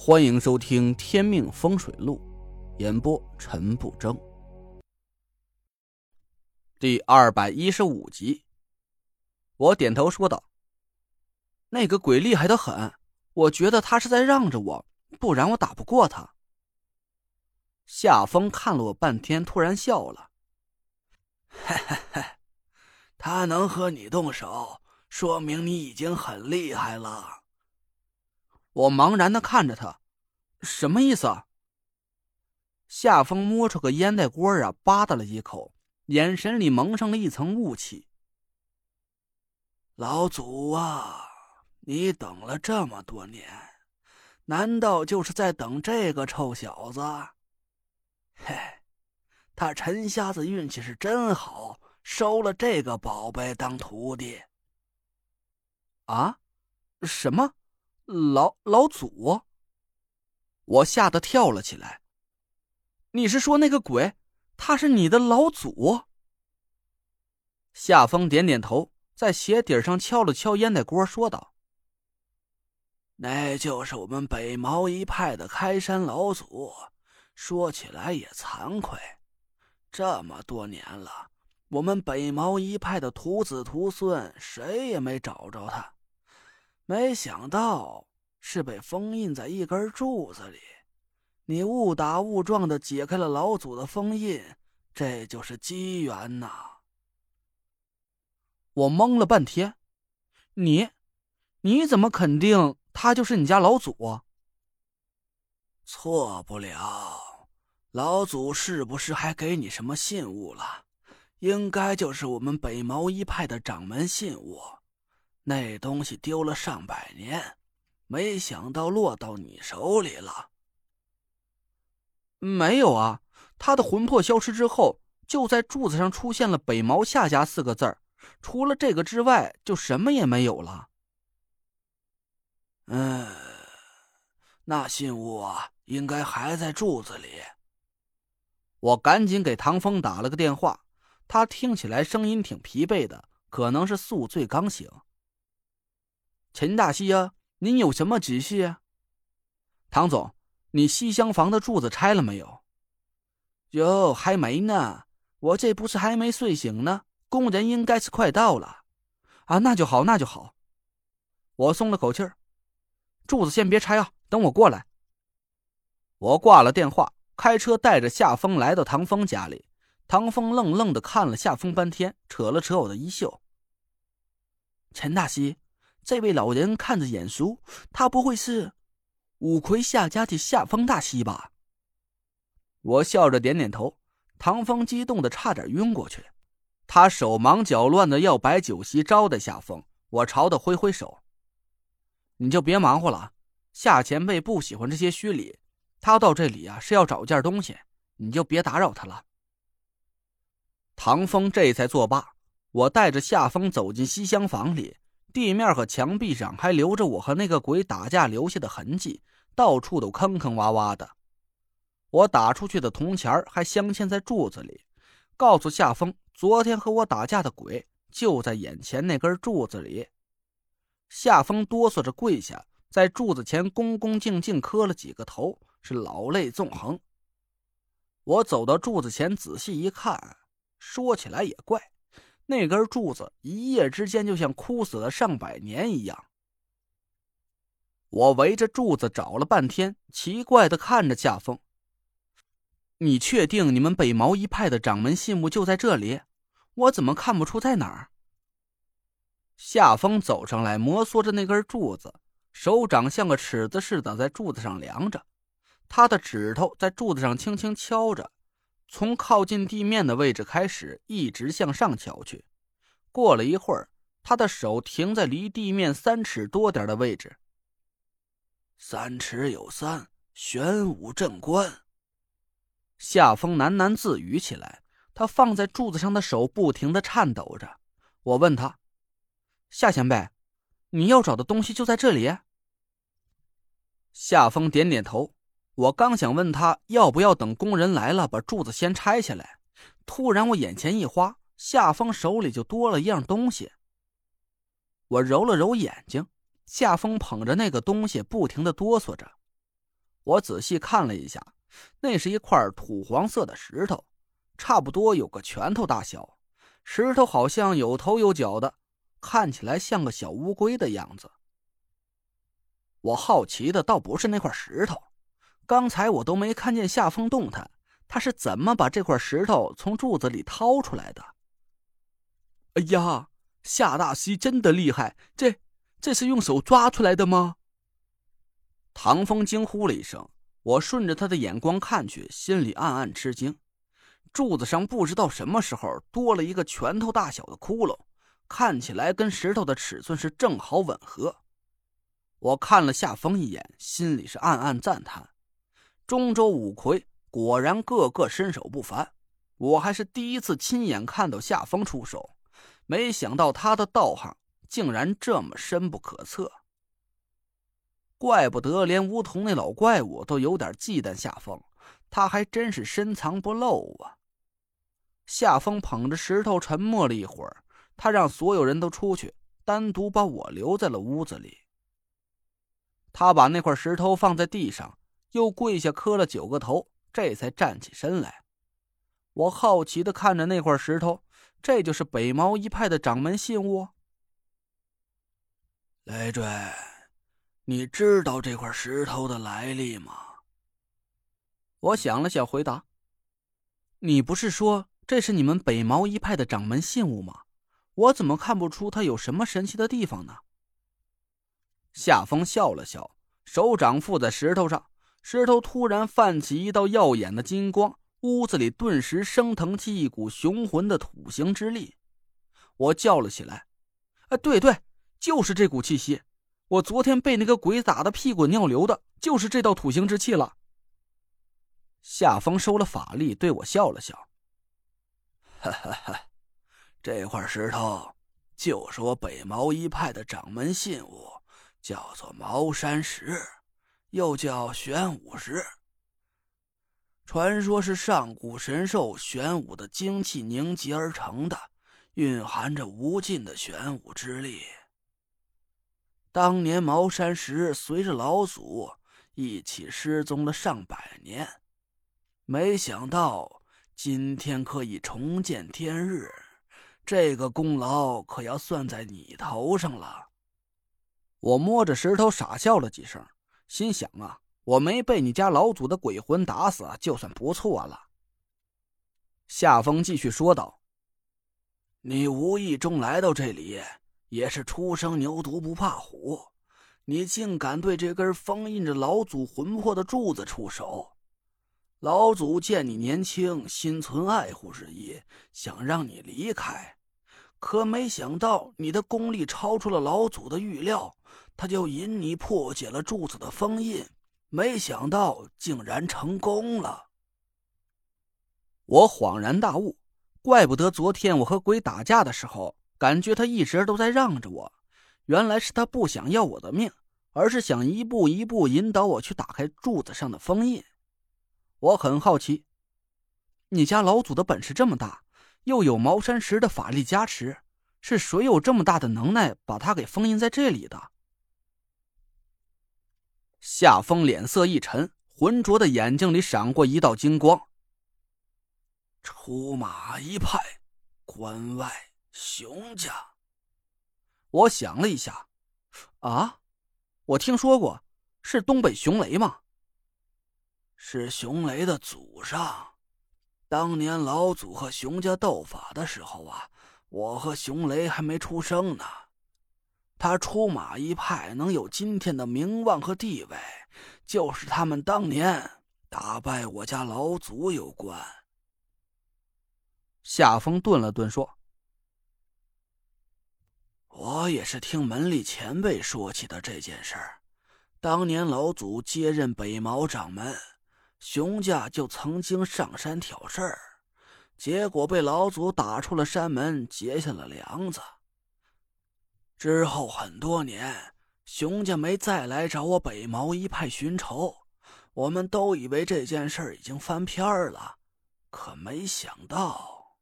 欢迎收听《天命风水录》，演播陈不争。第二百一十五集，我点头说道：“那个鬼厉害的很，我觉得他是在让着我，不然我打不过他。”夏风看了我半天，突然笑了：“嘿嘿嘿，他能和你动手，说明你已经很厉害了。”我茫然的看着他，什么意思？啊？夏风摸出个烟袋锅啊，吧嗒了一口，眼神里蒙上了一层雾气。老祖啊，你等了这么多年，难道就是在等这个臭小子？嘿，他陈瞎子运气是真好，收了这个宝贝当徒弟。啊？什么？老老祖，我吓得跳了起来。你是说那个鬼？他是你的老祖？夏风点点头，在鞋底上敲了敲烟袋锅，说道：“那就是我们北毛一派的开山老祖。说起来也惭愧，这么多年了，我们北毛一派的徒子徒孙谁也没找着他。”没想到是被封印在一根柱子里，你误打误撞的解开了老祖的封印，这就是机缘呐！我懵了半天，你，你怎么肯定他就是你家老祖？错不了，老祖是不是还给你什么信物了？应该就是我们北茅一派的掌门信物。那东西丢了上百年，没想到落到你手里了。没有啊，他的魂魄消失之后，就在柱子上出现了“北毛夏家”四个字儿，除了这个之外，就什么也没有了。嗯，那信物啊，应该还在柱子里。我赶紧给唐风打了个电话，他听起来声音挺疲惫的，可能是宿醉刚醒。陈大西呀，您有什么指示啊？唐总，你西厢房的柱子拆了没有？哟，还没呢，我这不是还没睡醒呢，工人应该是快到了。啊，那就好，那就好。我松了口气儿。柱子先别拆啊，等我过来。我挂了电话，开车带着夏风来到唐风家里。唐风愣愣的看了夏风半天，扯了扯我的衣袖。陈大西。这位老人看着眼熟，他不会是五魁夏家的夏风大西吧？我笑着点点头。唐风激动的差点晕过去，他手忙脚乱的要摆酒席招待夏风。我朝他挥挥手：“你就别忙活了，夏前辈不喜欢这些虚礼。他到这里啊是要找件东西，你就别打扰他了。”唐风这才作罢。我带着夏风走进西厢房里。地面和墙壁上还留着我和那个鬼打架留下的痕迹，到处都坑坑洼洼的。我打出去的铜钱还镶嵌在柱子里，告诉夏风，昨天和我打架的鬼就在眼前那根柱子里。夏风哆嗦着跪下，在柱子前恭恭敬敬磕了几个头，是老泪纵横。我走到柱子前，仔细一看，说起来也怪。那根柱子一夜之间就像枯死了上百年一样。我围着柱子找了半天，奇怪的看着夏风。你确定你们北毛一派的掌门信物就在这里？我怎么看不出在哪儿？夏风走上来，摩挲着那根柱子，手掌像个尺子似的在柱子上量着，他的指头在柱子上轻轻敲着。从靠近地面的位置开始，一直向上瞧去。过了一会儿，他的手停在离地面三尺多点的位置。三尺有三，玄武镇关。夏风喃喃自语起来，他放在柱子上的手不停的颤抖着。我问他：“夏前辈，你要找的东西就在这里？”夏风点点头。我刚想问他要不要等工人来了把柱子先拆下来，突然我眼前一花，夏风手里就多了一样东西。我揉了揉眼睛，夏风捧着那个东西不停的哆嗦着。我仔细看了一下，那是一块土黄色的石头，差不多有个拳头大小。石头好像有头有脚的，看起来像个小乌龟的样子。我好奇的倒不是那块石头，刚才我都没看见夏风动弹，他是怎么把这块石头从柱子里掏出来的？哎呀，夏大西真的厉害！这这是用手抓出来的吗？唐风惊呼了一声，我顺着他的眼光看去，心里暗暗吃惊。柱子上不知道什么时候多了一个拳头大小的窟窿，看起来跟石头的尺寸是正好吻合。我看了夏风一眼，心里是暗暗赞叹：中州五魁果然个个身手不凡。我还是第一次亲眼看到夏风出手，没想到他的道行竟然这么深不可测。怪不得连梧桐那老怪物都有点忌惮夏风，他还真是深藏不露啊！夏风捧着石头沉默了一会儿，他让所有人都出去，单独把我留在了屋子里。他把那块石头放在地上，又跪下磕了九个头，这才站起身来。我好奇的看着那块石头，这就是北毛一派的掌门信物。累赘。你知道这块石头的来历吗？我想了想，回答：“你不是说这是你们北毛一派的掌门信物吗？我怎么看不出它有什么神奇的地方呢？”夏风笑了笑，手掌附在石头上，石头突然泛起一道耀眼的金光，屋子里顿时升腾起一股雄浑的土行之力。我叫了起来：“啊，对对，就是这股气息！”我昨天被那个鬼打的屁滚尿流的，就是这道土行之气了。夏风收了法力，对我笑了笑：“哈哈哈，这块石头就是我北毛一派的掌门信物，叫做茅山石，又叫玄武石。传说是上古神兽玄武的精气凝结而成的，蕴含着无尽的玄武之力。”当年茅山石随着老祖一起失踪了上百年，没想到今天可以重见天日，这个功劳可要算在你头上了。我摸着石头傻笑了几声，心想啊，我没被你家老祖的鬼魂打死，就算不错了。夏风继续说道：“你无意中来到这里。”也是初生牛犊不怕虎，你竟敢对这根封印着老祖魂魄的柱子出手！老祖见你年轻，心存爱护之意，想让你离开，可没想到你的功力超出了老祖的预料，他就引你破解了柱子的封印，没想到竟然成功了。我恍然大悟，怪不得昨天我和鬼打架的时候。感觉他一直都在让着我，原来是他不想要我的命，而是想一步一步引导我去打开柱子上的封印。我很好奇，你家老祖的本事这么大，又有茅山石的法力加持，是谁有这么大的能耐把他给封印在这里的？夏风脸色一沉，浑浊的眼睛里闪过一道金光。出马一派，关外。熊家，我想了一下，啊，我听说过，是东北熊雷吗？是熊雷的祖上。当年老祖和熊家斗法的时候啊，我和熊雷还没出生呢。他出马一派能有今天的名望和地位，就是他们当年打败我家老祖有关。夏风顿了顿，说。我也是听门里前辈说起的这件事儿。当年老祖接任北毛掌门，熊家就曾经上山挑事儿，结果被老祖打出了山门，结下了梁子。之后很多年，熊家没再来找我北毛一派寻仇，我们都以为这件事已经翻篇了，可没想到。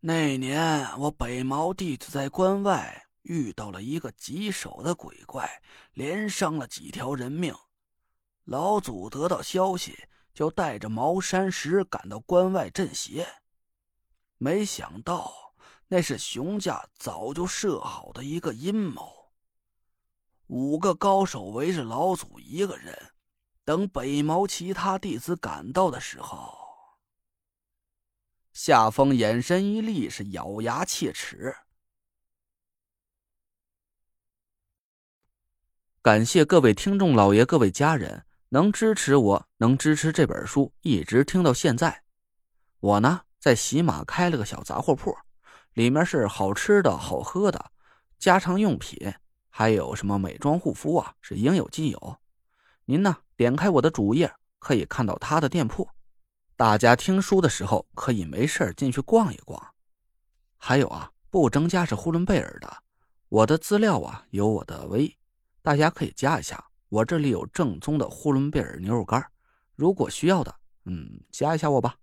那年，我北毛弟子在关外遇到了一个棘手的鬼怪，连伤了几条人命。老祖得到消息，就带着茅山石赶到关外镇邪。没想到，那是熊家早就设好的一个阴谋。五个高手围着老祖一个人，等北毛其他弟子赶到的时候，夏风眼神一厉，是咬牙切齿。感谢各位听众老爷、各位家人。能支持我，能支持这本书一直听到现在。我呢，在喜马开了个小杂货铺，里面是好吃的好喝的，家常用品，还有什么美妆护肤啊，是应有尽有。您呢，点开我的主页可以看到他的店铺。大家听书的时候可以没事进去逛一逛。还有啊，不增加是呼伦贝尔的，我的资料啊有我的微，大家可以加一下。我这里有正宗的呼伦贝尔牛肉干，如果需要的，嗯，加一下我吧。